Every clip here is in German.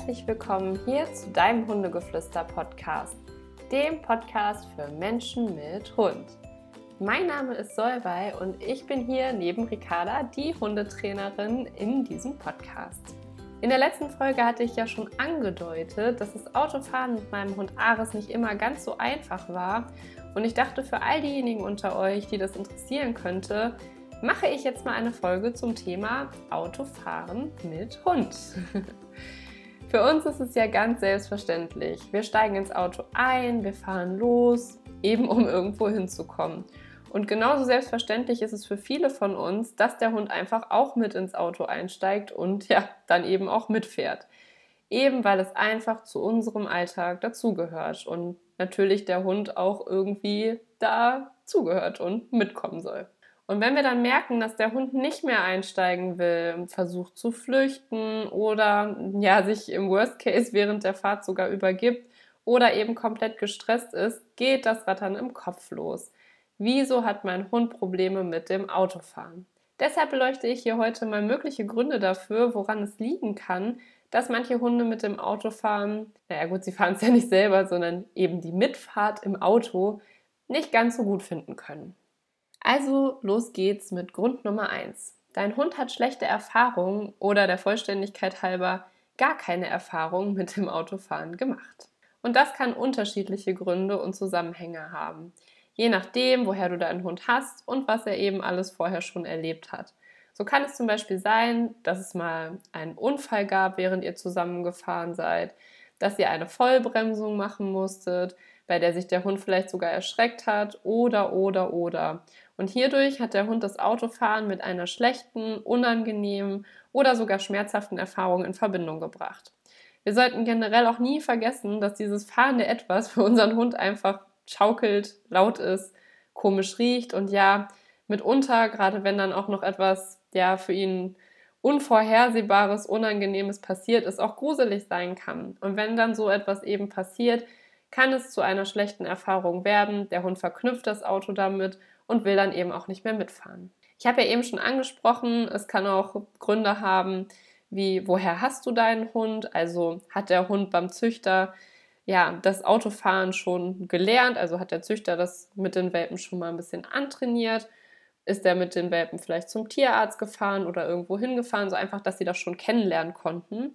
herzlich willkommen hier zu deinem Hundegeflüster-Podcast, dem Podcast für Menschen mit Hund. Mein Name ist Solvay und ich bin hier neben Ricarda die Hundetrainerin in diesem Podcast. In der letzten Folge hatte ich ja schon angedeutet, dass das Autofahren mit meinem Hund Ares nicht immer ganz so einfach war und ich dachte für all diejenigen unter euch, die das interessieren könnte, mache ich jetzt mal eine Folge zum Thema Autofahren mit Hund. Für uns ist es ja ganz selbstverständlich. Wir steigen ins Auto ein, wir fahren los, eben um irgendwo hinzukommen. Und genauso selbstverständlich ist es für viele von uns, dass der Hund einfach auch mit ins Auto einsteigt und ja, dann eben auch mitfährt. Eben weil es einfach zu unserem Alltag dazugehört und natürlich der Hund auch irgendwie dazugehört und mitkommen soll. Und wenn wir dann merken, dass der Hund nicht mehr einsteigen will, versucht zu flüchten oder ja, sich im Worst Case während der Fahrt sogar übergibt oder eben komplett gestresst ist, geht das Rattern im Kopf los. Wieso hat mein Hund Probleme mit dem Autofahren? Deshalb beleuchte ich hier heute mal mögliche Gründe dafür, woran es liegen kann, dass manche Hunde mit dem Auto fahren, naja gut, sie fahren es ja nicht selber, sondern eben die Mitfahrt im Auto nicht ganz so gut finden können. Also los geht's mit Grund Nummer 1. Dein Hund hat schlechte Erfahrungen oder der Vollständigkeit halber gar keine Erfahrung mit dem Autofahren gemacht. Und das kann unterschiedliche Gründe und Zusammenhänge haben, je nachdem, woher du deinen Hund hast und was er eben alles vorher schon erlebt hat. So kann es zum Beispiel sein, dass es mal einen Unfall gab, während ihr zusammengefahren seid, dass ihr eine Vollbremsung machen musstet, bei der sich der Hund vielleicht sogar erschreckt hat oder oder oder. Und hierdurch hat der Hund das Autofahren mit einer schlechten, unangenehmen oder sogar schmerzhaften Erfahrung in Verbindung gebracht. Wir sollten generell auch nie vergessen, dass dieses fahrende Etwas für unseren Hund einfach schaukelt, laut ist, komisch riecht und ja, mitunter, gerade wenn dann auch noch etwas, ja, für ihn Unvorhersehbares, Unangenehmes passiert, es auch gruselig sein kann. Und wenn dann so etwas eben passiert, kann es zu einer schlechten Erfahrung werden. Der Hund verknüpft das Auto damit und will dann eben auch nicht mehr mitfahren. Ich habe ja eben schon angesprochen, es kann auch Gründe haben, wie woher hast du deinen Hund? Also hat der Hund beim Züchter ja das Autofahren schon gelernt, also hat der Züchter das mit den Welpen schon mal ein bisschen antrainiert? Ist er mit den Welpen vielleicht zum Tierarzt gefahren oder irgendwo hingefahren, so einfach, dass sie das schon kennenlernen konnten?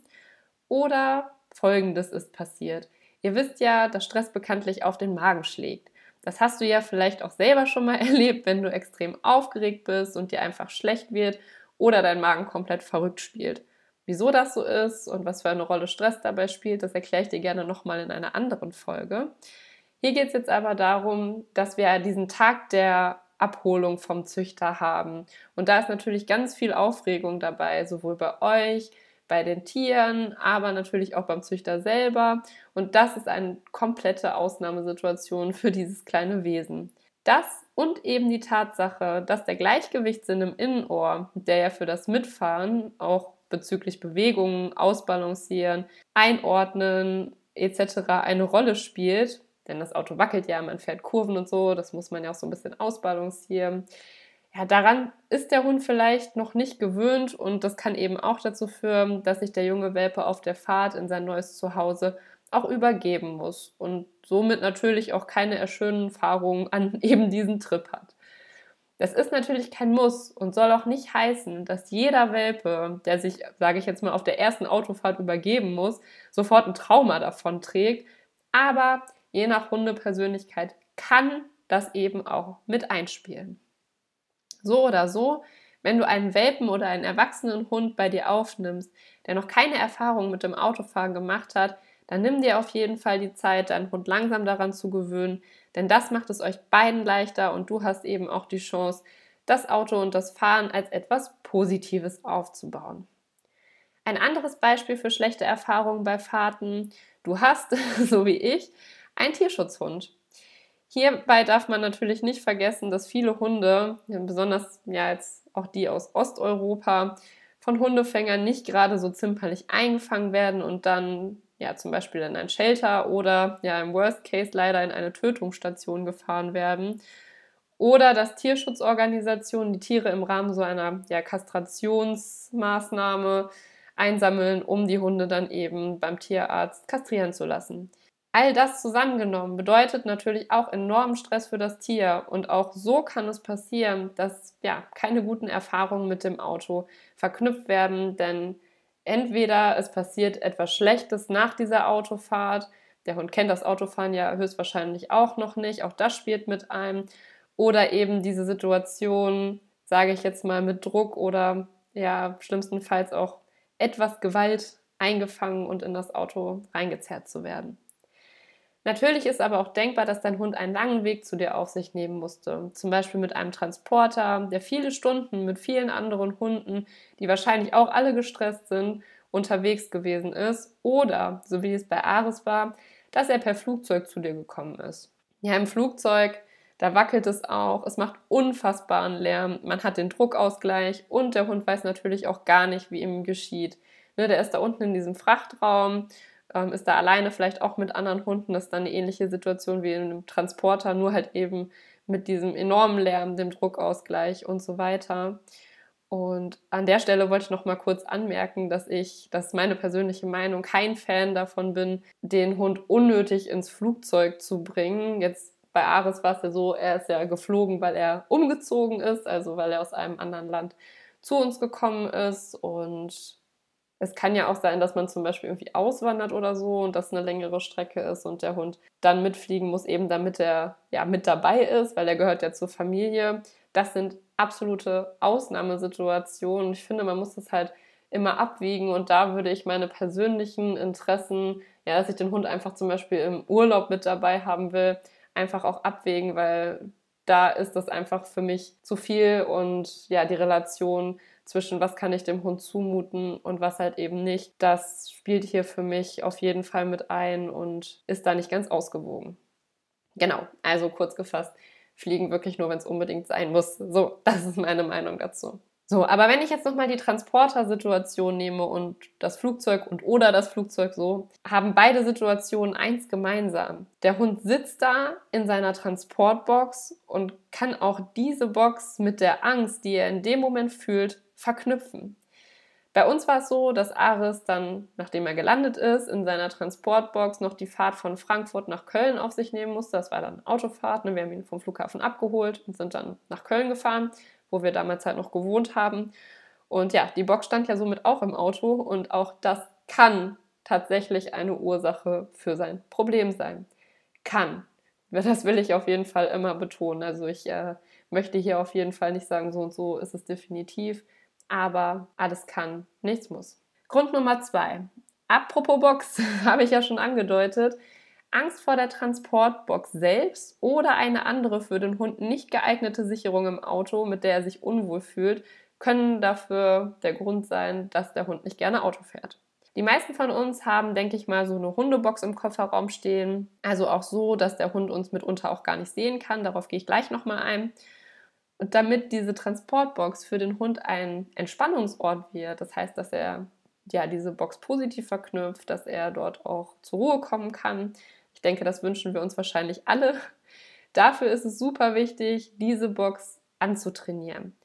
Oder folgendes ist passiert. Ihr wisst ja, dass Stress bekanntlich auf den Magen schlägt. Das hast du ja vielleicht auch selber schon mal erlebt, wenn du extrem aufgeregt bist und dir einfach schlecht wird oder dein Magen komplett verrückt spielt. Wieso das so ist und was für eine Rolle Stress dabei spielt, das erkläre ich dir gerne nochmal in einer anderen Folge. Hier geht es jetzt aber darum, dass wir diesen Tag der Abholung vom Züchter haben. Und da ist natürlich ganz viel Aufregung dabei, sowohl bei euch, bei den Tieren, aber natürlich auch beim Züchter selber. Und das ist eine komplette Ausnahmesituation für dieses kleine Wesen. Das und eben die Tatsache, dass der Gleichgewichtssinn im Innenohr, der ja für das Mitfahren auch bezüglich Bewegungen, Ausbalancieren, Einordnen etc. eine Rolle spielt, denn das Auto wackelt ja, man fährt Kurven und so, das muss man ja auch so ein bisschen ausbalancieren ja, daran ist der Hund vielleicht noch nicht gewöhnt und das kann eben auch dazu führen, dass sich der junge Welpe auf der Fahrt in sein neues Zuhause auch übergeben muss und somit natürlich auch keine erschönen Erfahrungen an eben diesen Trip hat. Das ist natürlich kein Muss und soll auch nicht heißen, dass jeder Welpe, der sich, sage ich jetzt mal, auf der ersten Autofahrt übergeben muss, sofort ein Trauma davon trägt. Aber je nach Hundepersönlichkeit kann das eben auch mit einspielen. So oder so, wenn du einen Welpen oder einen erwachsenen Hund bei dir aufnimmst, der noch keine Erfahrung mit dem Autofahren gemacht hat, dann nimm dir auf jeden Fall die Zeit, deinen Hund langsam daran zu gewöhnen, denn das macht es euch beiden leichter und du hast eben auch die Chance, das Auto und das Fahren als etwas Positives aufzubauen. Ein anderes Beispiel für schlechte Erfahrungen bei Fahrten. Du hast, so wie ich, einen Tierschutzhund. Hierbei darf man natürlich nicht vergessen, dass viele Hunde, besonders ja jetzt auch die aus Osteuropa, von Hundefängern nicht gerade so zimperlich eingefangen werden und dann ja zum Beispiel in ein Shelter oder ja im Worst Case leider in eine Tötungsstation gefahren werden. Oder dass Tierschutzorganisationen die Tiere im Rahmen so einer ja, Kastrationsmaßnahme einsammeln, um die Hunde dann eben beim Tierarzt kastrieren zu lassen. All das zusammengenommen bedeutet natürlich auch enormen Stress für das Tier. Und auch so kann es passieren, dass ja keine guten Erfahrungen mit dem Auto verknüpft werden, denn entweder es passiert etwas Schlechtes nach dieser Autofahrt, der Hund kennt das Autofahren ja höchstwahrscheinlich auch noch nicht, auch das spielt mit ein, oder eben diese Situation, sage ich jetzt mal, mit Druck oder ja, schlimmstenfalls auch etwas Gewalt eingefangen und in das Auto reingezerrt zu werden. Natürlich ist aber auch denkbar, dass dein Hund einen langen Weg zu dir auf sich nehmen musste. Zum Beispiel mit einem Transporter, der viele Stunden mit vielen anderen Hunden, die wahrscheinlich auch alle gestresst sind, unterwegs gewesen ist. Oder, so wie es bei Ares war, dass er per Flugzeug zu dir gekommen ist. Ja, im Flugzeug, da wackelt es auch, es macht unfassbaren Lärm, man hat den Druckausgleich und der Hund weiß natürlich auch gar nicht, wie ihm geschieht. Ne, der ist da unten in diesem Frachtraum ähm, ist da alleine vielleicht auch mit anderen Hunden. Das ist dann eine ähnliche Situation wie in einem Transporter, nur halt eben mit diesem enormen Lärm, dem Druckausgleich und so weiter. Und an der Stelle wollte ich noch mal kurz anmerken, dass ich, das ist meine persönliche Meinung, kein Fan davon bin, den Hund unnötig ins Flugzeug zu bringen. Jetzt bei Ares war es ja so, er ist ja geflogen, weil er umgezogen ist, also weil er aus einem anderen Land zu uns gekommen ist und es kann ja auch sein, dass man zum Beispiel irgendwie auswandert oder so und das eine längere Strecke ist und der Hund dann mitfliegen muss, eben damit er ja mit dabei ist, weil er gehört ja zur Familie. Das sind absolute Ausnahmesituationen. Ich finde, man muss das halt immer abwiegen und da würde ich meine persönlichen Interessen, ja, dass ich den Hund einfach zum Beispiel im Urlaub mit dabei haben will, einfach auch abwägen, weil da ist das einfach für mich zu viel und ja, die Relation zwischen was kann ich dem Hund zumuten und was halt eben nicht, das spielt hier für mich auf jeden Fall mit ein und ist da nicht ganz ausgewogen. Genau, also kurz gefasst, fliegen wirklich nur, wenn es unbedingt sein muss. So, das ist meine Meinung dazu. So, aber wenn ich jetzt nochmal die Transporter-Situation nehme und das Flugzeug und oder das Flugzeug so, haben beide Situationen eins gemeinsam. Der Hund sitzt da in seiner Transportbox und kann auch diese Box mit der Angst, die er in dem Moment fühlt, verknüpfen. Bei uns war es so, dass Aris dann, nachdem er gelandet ist, in seiner Transportbox noch die Fahrt von Frankfurt nach Köln auf sich nehmen musste. Das war dann Autofahrt. Ne? Wir haben ihn vom Flughafen abgeholt und sind dann nach Köln gefahren, wo wir damals halt noch gewohnt haben. Und ja, die Box stand ja somit auch im Auto und auch das kann tatsächlich eine Ursache für sein Problem sein. Kann. Das will ich auf jeden Fall immer betonen. Also ich äh, möchte hier auf jeden Fall nicht sagen, so und so ist es definitiv aber alles kann, nichts muss. Grund Nummer zwei. Apropos Box, habe ich ja schon angedeutet. Angst vor der Transportbox selbst oder eine andere für den Hund nicht geeignete Sicherung im Auto, mit der er sich unwohl fühlt, können dafür der Grund sein, dass der Hund nicht gerne Auto fährt. Die meisten von uns haben, denke ich mal, so eine Hundebox im Kofferraum stehen. Also auch so, dass der Hund uns mitunter auch gar nicht sehen kann. Darauf gehe ich gleich nochmal ein. Und damit diese Transportbox für den Hund ein Entspannungsort wird, das heißt, dass er ja diese Box positiv verknüpft, dass er dort auch zur Ruhe kommen kann. Ich denke, das wünschen wir uns wahrscheinlich alle. Dafür ist es super wichtig, diese Box anzutrainieren.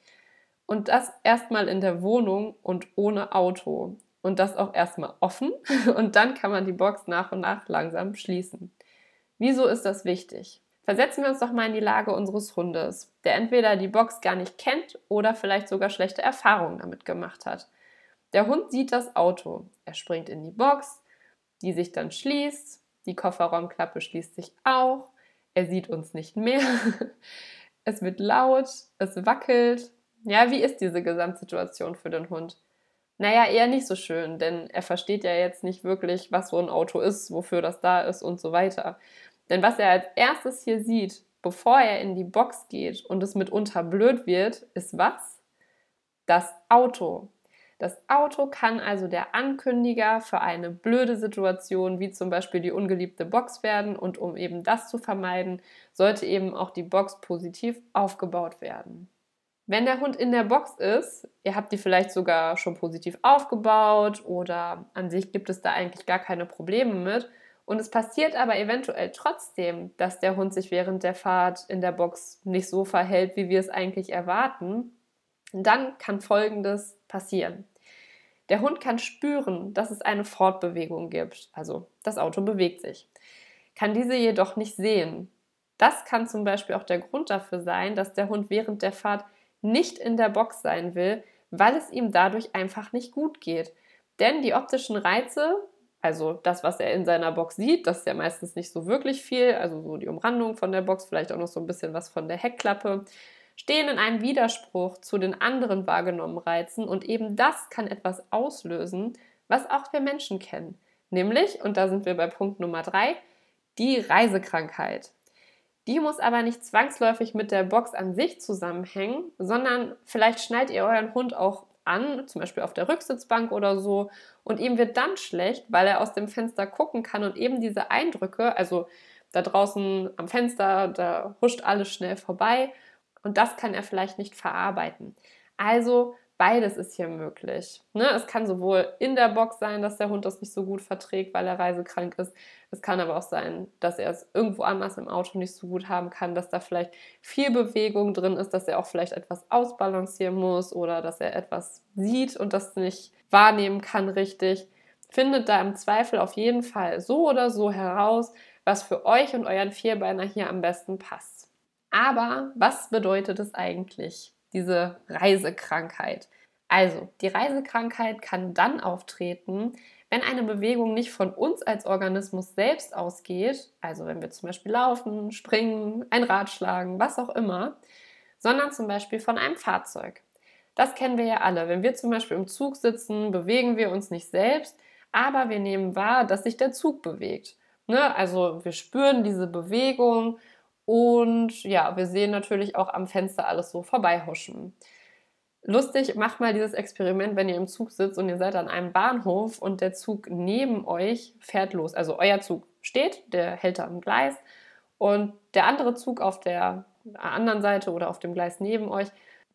Und das erstmal in der Wohnung und ohne Auto. Und das auch erstmal offen. Und dann kann man die Box nach und nach langsam schließen. Wieso ist das wichtig? Versetzen wir uns doch mal in die Lage unseres Hundes, der entweder die Box gar nicht kennt oder vielleicht sogar schlechte Erfahrungen damit gemacht hat. Der Hund sieht das Auto. Er springt in die Box, die sich dann schließt. Die Kofferraumklappe schließt sich auch. Er sieht uns nicht mehr. es wird laut, es wackelt. Ja, wie ist diese Gesamtsituation für den Hund? Naja, eher nicht so schön, denn er versteht ja jetzt nicht wirklich, was so ein Auto ist, wofür das da ist und so weiter. Denn was er als erstes hier sieht, bevor er in die Box geht und es mitunter blöd wird, ist was? Das Auto. Das Auto kann also der Ankündiger für eine blöde Situation, wie zum Beispiel die ungeliebte Box werden. Und um eben das zu vermeiden, sollte eben auch die Box positiv aufgebaut werden. Wenn der Hund in der Box ist, ihr habt die vielleicht sogar schon positiv aufgebaut oder an sich gibt es da eigentlich gar keine Probleme mit, und es passiert aber eventuell trotzdem, dass der Hund sich während der Fahrt in der Box nicht so verhält, wie wir es eigentlich erwarten. dann kann Folgendes passieren. Der Hund kann spüren, dass es eine Fortbewegung gibt, also das Auto bewegt sich, kann diese jedoch nicht sehen. Das kann zum Beispiel auch der Grund dafür sein, dass der Hund während der Fahrt nicht in der Box sein will, weil es ihm dadurch einfach nicht gut geht. Denn die optischen Reize, also das, was er in seiner Box sieht, das ist ja meistens nicht so wirklich viel, also so die Umrandung von der Box, vielleicht auch noch so ein bisschen was von der Heckklappe, stehen in einem Widerspruch zu den anderen wahrgenommenen Reizen und eben das kann etwas auslösen, was auch wir Menschen kennen. Nämlich, und da sind wir bei Punkt Nummer drei, die Reisekrankheit. Die muss aber nicht zwangsläufig mit der Box an sich zusammenhängen, sondern vielleicht schnallt ihr euren Hund auch an, zum Beispiel auf der Rücksitzbank oder so, und ihm wird dann schlecht, weil er aus dem Fenster gucken kann und eben diese Eindrücke, also da draußen am Fenster, da huscht alles schnell vorbei und das kann er vielleicht nicht verarbeiten. Also beides ist hier möglich. Ne? Es kann sowohl in der Box sein, dass der Hund das nicht so gut verträgt, weil er reisekrank ist. Es kann aber auch sein, dass er es irgendwo anders im Auto nicht so gut haben kann, dass da vielleicht viel Bewegung drin ist, dass er auch vielleicht etwas ausbalancieren muss oder dass er etwas sieht und das nicht wahrnehmen kann richtig. Findet da im Zweifel auf jeden Fall so oder so heraus, was für euch und euren Vierbeiner hier am besten passt. Aber was bedeutet es eigentlich? Diese Reisekrankheit. Also, die Reisekrankheit kann dann auftreten, wenn eine Bewegung nicht von uns als Organismus selbst ausgeht, also wenn wir zum Beispiel laufen, springen, ein Rad schlagen, was auch immer, sondern zum Beispiel von einem Fahrzeug. Das kennen wir ja alle. Wenn wir zum Beispiel im Zug sitzen, bewegen wir uns nicht selbst, aber wir nehmen wahr, dass sich der Zug bewegt. Ne? Also wir spüren diese Bewegung und ja, wir sehen natürlich auch am Fenster alles so vorbeihuschen. Lustig, macht mal dieses Experiment, wenn ihr im Zug sitzt und ihr seid an einem Bahnhof und der Zug neben euch fährt los. Also euer Zug steht, der hält da am Gleis und der andere Zug auf der anderen Seite oder auf dem Gleis neben euch,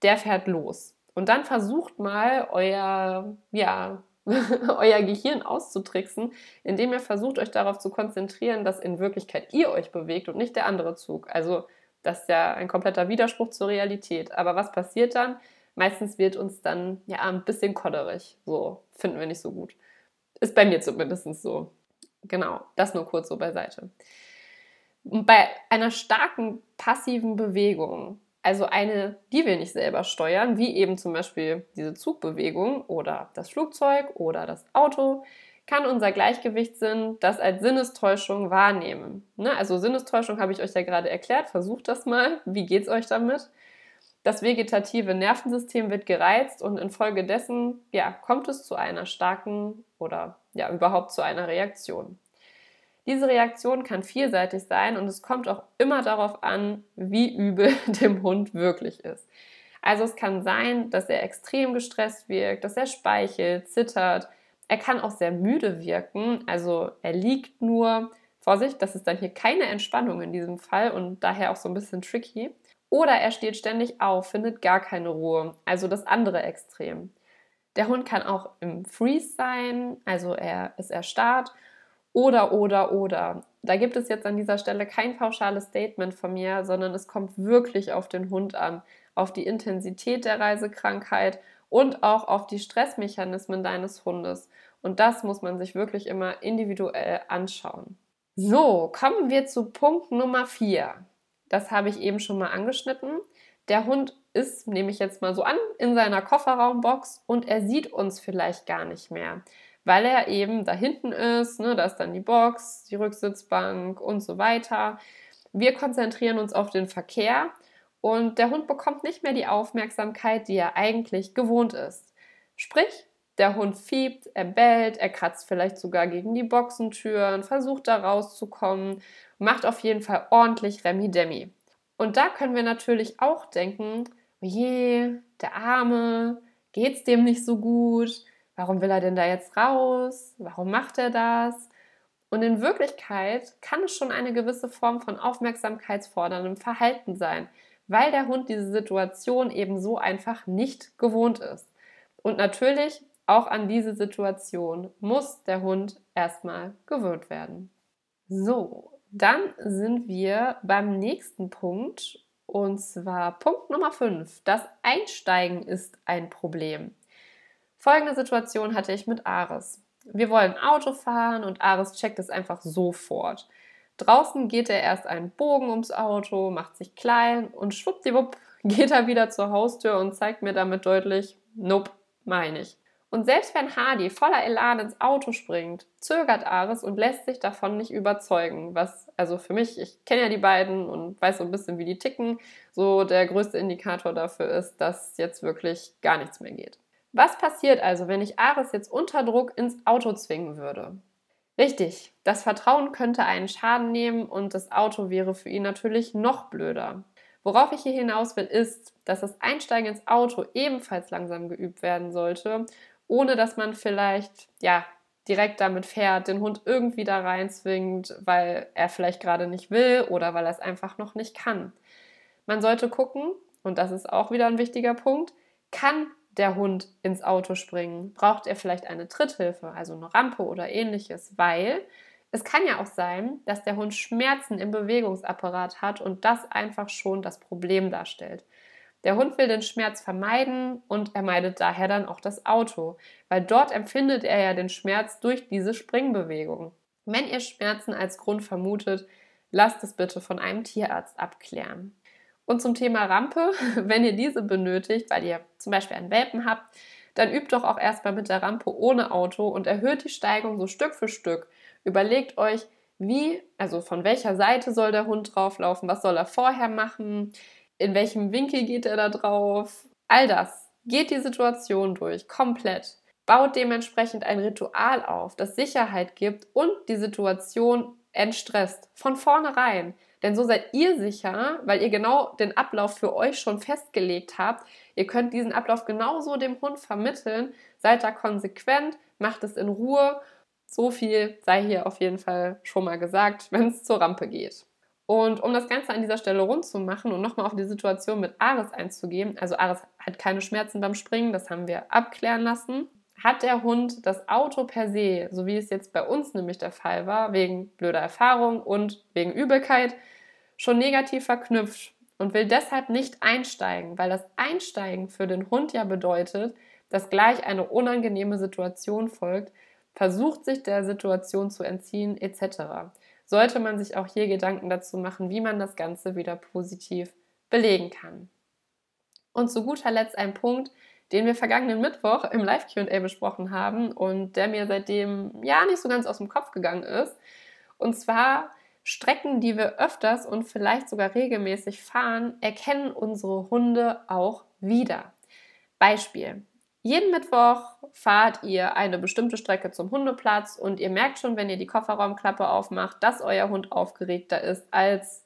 der fährt los. Und dann versucht mal euer ja, euer Gehirn auszutricksen, indem ihr versucht, euch darauf zu konzentrieren, dass in Wirklichkeit ihr euch bewegt und nicht der andere Zug. Also das ist ja ein kompletter Widerspruch zur Realität. Aber was passiert dann? Meistens wird uns dann ja ein bisschen kodderig. So finden wir nicht so gut. Ist bei mir zumindest so. Genau, das nur kurz so beiseite. Bei einer starken passiven Bewegung also eine, die wir nicht selber steuern, wie eben zum Beispiel diese Zugbewegung oder das Flugzeug oder das Auto, kann unser Gleichgewichtssinn das als Sinnestäuschung wahrnehmen. Ne? Also Sinnestäuschung habe ich euch ja gerade erklärt. Versucht das mal. Wie geht es euch damit? Das vegetative Nervensystem wird gereizt und infolgedessen ja, kommt es zu einer starken oder ja überhaupt zu einer Reaktion. Diese Reaktion kann vielseitig sein und es kommt auch immer darauf an, wie übel dem Hund wirklich ist. Also es kann sein, dass er extrem gestresst wirkt, dass er speichelt, zittert. Er kann auch sehr müde wirken, also er liegt nur. Vorsicht, das ist dann hier keine Entspannung in diesem Fall und daher auch so ein bisschen tricky. Oder er steht ständig auf, findet gar keine Ruhe, also das andere Extrem. Der Hund kann auch im Freeze sein, also er ist erstarrt oder, oder, oder. Da gibt es jetzt an dieser Stelle kein pauschales Statement von mir, sondern es kommt wirklich auf den Hund an, auf die Intensität der Reisekrankheit und auch auf die Stressmechanismen deines Hundes. Und das muss man sich wirklich immer individuell anschauen. So, kommen wir zu Punkt Nummer 4. Das habe ich eben schon mal angeschnitten. Der Hund ist, nehme ich jetzt mal so an, in seiner Kofferraumbox und er sieht uns vielleicht gar nicht mehr weil er eben da hinten ist, ne, da ist dann die Box, die Rücksitzbank und so weiter. Wir konzentrieren uns auf den Verkehr und der Hund bekommt nicht mehr die Aufmerksamkeit, die er eigentlich gewohnt ist. Sprich, der Hund fiebt, er bellt, er kratzt vielleicht sogar gegen die Boxentüren, versucht da rauszukommen, macht auf jeden Fall ordentlich Remi-Demi. Und da können wir natürlich auch denken, oh je, der Arme, geht's dem nicht so gut? Warum will er denn da jetzt raus? Warum macht er das? Und in Wirklichkeit kann es schon eine gewisse Form von aufmerksamkeitsforderndem Verhalten sein, weil der Hund diese Situation eben so einfach nicht gewohnt ist. Und natürlich auch an diese Situation muss der Hund erstmal gewöhnt werden. So, dann sind wir beim nächsten Punkt und zwar Punkt Nummer 5. Das Einsteigen ist ein Problem. Folgende Situation hatte ich mit Ares. Wir wollen Auto fahren und Ares checkt es einfach sofort. Draußen geht er erst einen Bogen ums Auto, macht sich klein und schwuppdiwupp geht er wieder zur Haustür und zeigt mir damit deutlich, nope, meine ich. Und selbst wenn Hardy voller Elan ins Auto springt, zögert Ares und lässt sich davon nicht überzeugen. Was, also für mich, ich kenne ja die beiden und weiß so ein bisschen, wie die ticken, so der größte Indikator dafür ist, dass jetzt wirklich gar nichts mehr geht. Was passiert also, wenn ich Ares jetzt unter Druck ins Auto zwingen würde? Richtig, das Vertrauen könnte einen Schaden nehmen und das Auto wäre für ihn natürlich noch blöder. Worauf ich hier hinaus will, ist, dass das Einsteigen ins Auto ebenfalls langsam geübt werden sollte, ohne dass man vielleicht ja direkt damit fährt, den Hund irgendwie da reinzwingt, weil er vielleicht gerade nicht will oder weil er es einfach noch nicht kann. Man sollte gucken, und das ist auch wieder ein wichtiger Punkt, kann der Hund ins Auto springen? Braucht er vielleicht eine Tritthilfe, also eine Rampe oder ähnliches? Weil es kann ja auch sein, dass der Hund Schmerzen im Bewegungsapparat hat und das einfach schon das Problem darstellt. Der Hund will den Schmerz vermeiden und er meidet daher dann auch das Auto, weil dort empfindet er ja den Schmerz durch diese Springbewegung. Wenn ihr Schmerzen als Grund vermutet, lasst es bitte von einem Tierarzt abklären. Und zum Thema Rampe, wenn ihr diese benötigt, weil ihr zum Beispiel einen Welpen habt, dann übt doch auch erstmal mit der Rampe ohne Auto und erhöht die Steigung so Stück für Stück. Überlegt euch, wie, also von welcher Seite soll der Hund drauflaufen, was soll er vorher machen, in welchem Winkel geht er da drauf, all das. Geht die Situation durch, komplett. Baut dementsprechend ein Ritual auf, das Sicherheit gibt und die Situation entstresst. Von vornherein. Denn so seid ihr sicher, weil ihr genau den Ablauf für euch schon festgelegt habt. Ihr könnt diesen Ablauf genauso dem Hund vermitteln. Seid da konsequent, macht es in Ruhe. So viel sei hier auf jeden Fall schon mal gesagt, wenn es zur Rampe geht. Und um das Ganze an dieser Stelle rund zu machen und nochmal auf die Situation mit Ares einzugehen, also Ares hat keine Schmerzen beim Springen, das haben wir abklären lassen hat der Hund das Auto per se, so wie es jetzt bei uns nämlich der Fall war, wegen blöder Erfahrung und wegen Übelkeit, schon negativ verknüpft und will deshalb nicht einsteigen, weil das Einsteigen für den Hund ja bedeutet, dass gleich eine unangenehme Situation folgt, versucht sich der Situation zu entziehen etc. Sollte man sich auch hier Gedanken dazu machen, wie man das Ganze wieder positiv belegen kann. Und zu guter Letzt ein Punkt, den wir vergangenen Mittwoch im Live-QA besprochen haben und der mir seitdem ja nicht so ganz aus dem Kopf gegangen ist. Und zwar Strecken, die wir öfters und vielleicht sogar regelmäßig fahren, erkennen unsere Hunde auch wieder. Beispiel. Jeden Mittwoch fahrt ihr eine bestimmte Strecke zum Hundeplatz und ihr merkt schon, wenn ihr die Kofferraumklappe aufmacht, dass euer Hund aufgeregter ist, als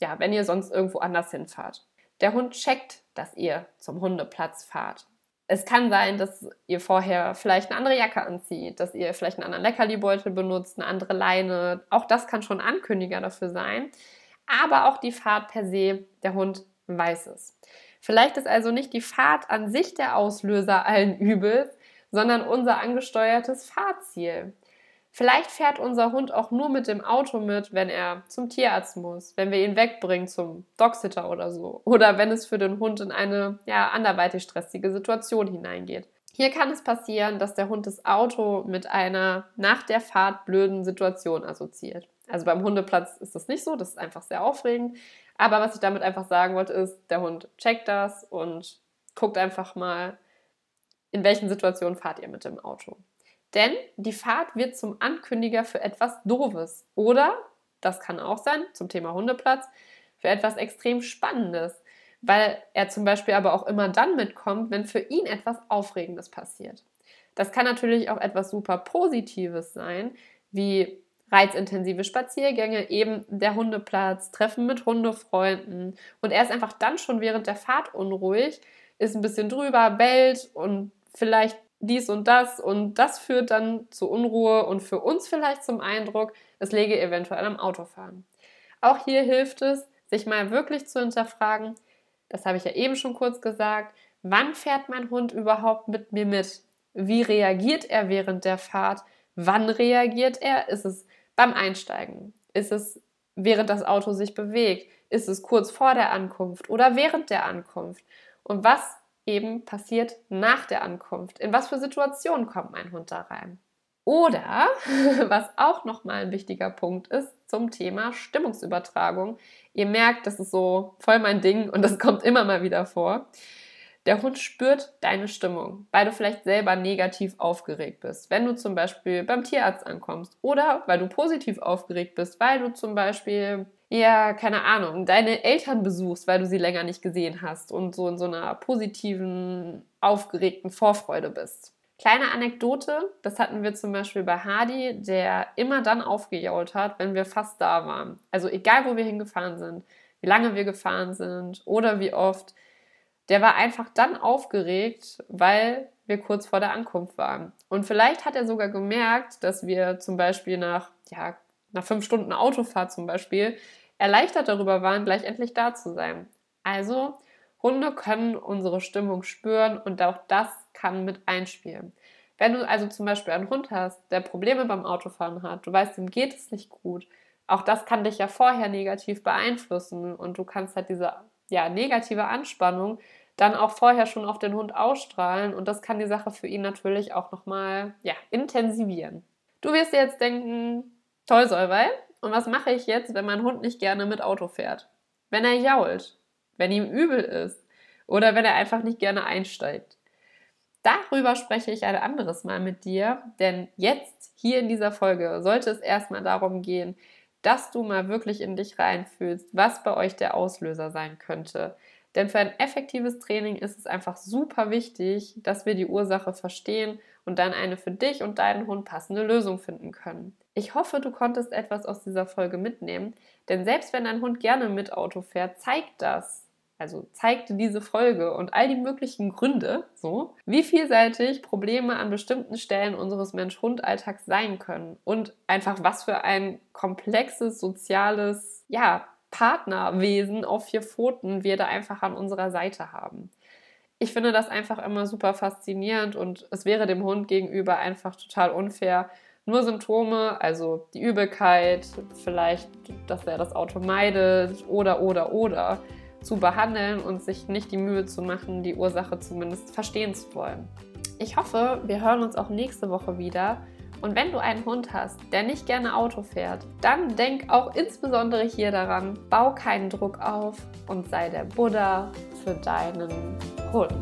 ja, wenn ihr sonst irgendwo anders hinfahrt. Der Hund checkt, dass ihr zum Hundeplatz fahrt es kann sein, dass ihr vorher vielleicht eine andere Jacke anzieht, dass ihr vielleicht einen anderen Leckerlibeutel benutzt, eine andere Leine. Auch das kann schon Ankündiger dafür sein. Aber auch die Fahrt per se, der Hund weiß es. Vielleicht ist also nicht die Fahrt an sich der Auslöser allen Übels, sondern unser angesteuertes Fahrziel. Vielleicht fährt unser Hund auch nur mit dem Auto mit, wenn er zum Tierarzt muss, wenn wir ihn wegbringen zum Dogsitter oder so. Oder wenn es für den Hund in eine ja, anderweitig stressige Situation hineingeht. Hier kann es passieren, dass der Hund das Auto mit einer nach der Fahrt blöden Situation assoziiert. Also beim Hundeplatz ist das nicht so, das ist einfach sehr aufregend. Aber was ich damit einfach sagen wollte, ist, der Hund checkt das und guckt einfach mal, in welchen Situationen fahrt ihr mit dem Auto. Denn die Fahrt wird zum Ankündiger für etwas Doofes. Oder, das kann auch sein, zum Thema Hundeplatz, für etwas extrem Spannendes. Weil er zum Beispiel aber auch immer dann mitkommt, wenn für ihn etwas Aufregendes passiert. Das kann natürlich auch etwas super Positives sein, wie reizintensive Spaziergänge, eben der Hundeplatz, Treffen mit Hundefreunden. Und er ist einfach dann schon während der Fahrt unruhig, ist ein bisschen drüber, bellt und vielleicht dies und das und das führt dann zu Unruhe und für uns vielleicht zum Eindruck, es läge eventuell am Autofahren. Auch hier hilft es, sich mal wirklich zu hinterfragen, das habe ich ja eben schon kurz gesagt, wann fährt mein Hund überhaupt mit mir mit? Wie reagiert er während der Fahrt? Wann reagiert er? Ist es beim Einsteigen? Ist es während das Auto sich bewegt? Ist es kurz vor der Ankunft oder während der Ankunft? Und was eben passiert nach der Ankunft? In was für Situationen kommt mein Hund da rein? Oder, was auch nochmal ein wichtiger Punkt ist, zum Thema Stimmungsübertragung. Ihr merkt, das ist so voll mein Ding und das kommt immer mal wieder vor. Der Hund spürt deine Stimmung, weil du vielleicht selber negativ aufgeregt bist, wenn du zum Beispiel beim Tierarzt ankommst oder weil du positiv aufgeregt bist, weil du zum Beispiel, ja, keine Ahnung, deine Eltern besuchst, weil du sie länger nicht gesehen hast und so in so einer positiven, aufgeregten Vorfreude bist. Kleine Anekdote, das hatten wir zum Beispiel bei Hardy, der immer dann aufgejault hat, wenn wir fast da waren. Also egal, wo wir hingefahren sind, wie lange wir gefahren sind oder wie oft, der war einfach dann aufgeregt, weil wir kurz vor der Ankunft waren. Und vielleicht hat er sogar gemerkt, dass wir zum Beispiel nach, ja, nach fünf Stunden Autofahrt zum Beispiel erleichtert darüber waren, gleich endlich da zu sein. Also, Hunde können unsere Stimmung spüren und auch das kann mit einspielen. Wenn du also zum Beispiel einen Hund hast, der Probleme beim Autofahren hat, du weißt, ihm geht es nicht gut, auch das kann dich ja vorher negativ beeinflussen und du kannst halt diese ja, negative Anspannung dann auch vorher schon auf den Hund ausstrahlen und das kann die Sache für ihn natürlich auch nochmal ja, intensivieren. Du wirst dir jetzt denken, toll Solvay, und was mache ich jetzt, wenn mein Hund nicht gerne mit Auto fährt? Wenn er jault, wenn ihm übel ist oder wenn er einfach nicht gerne einsteigt. Darüber spreche ich ein anderes Mal mit dir, denn jetzt hier in dieser Folge sollte es erstmal darum gehen, dass du mal wirklich in dich reinfühlst, was bei euch der Auslöser sein könnte. Denn für ein effektives Training ist es einfach super wichtig, dass wir die Ursache verstehen und dann eine für dich und deinen Hund passende Lösung finden können. Ich hoffe, du konntest etwas aus dieser Folge mitnehmen, denn selbst wenn dein Hund gerne mit Auto fährt, zeigt das, also zeigte diese Folge und all die möglichen Gründe, so, wie vielseitig Probleme an bestimmten Stellen unseres Mensch-Hund-Alltags sein können und einfach was für ein komplexes soziales, ja, Partnerwesen auf vier Pfoten wir da einfach an unserer Seite haben. Ich finde das einfach immer super faszinierend und es wäre dem Hund gegenüber einfach total unfair, nur Symptome, also die Übelkeit, vielleicht, dass er das Auto meidet oder, oder, oder, zu behandeln und sich nicht die Mühe zu machen, die Ursache zumindest verstehen zu wollen. Ich hoffe, wir hören uns auch nächste Woche wieder. Und wenn du einen Hund hast, der nicht gerne Auto fährt, dann denk auch insbesondere hier daran, bau keinen Druck auf und sei der Buddha für deinen Hund.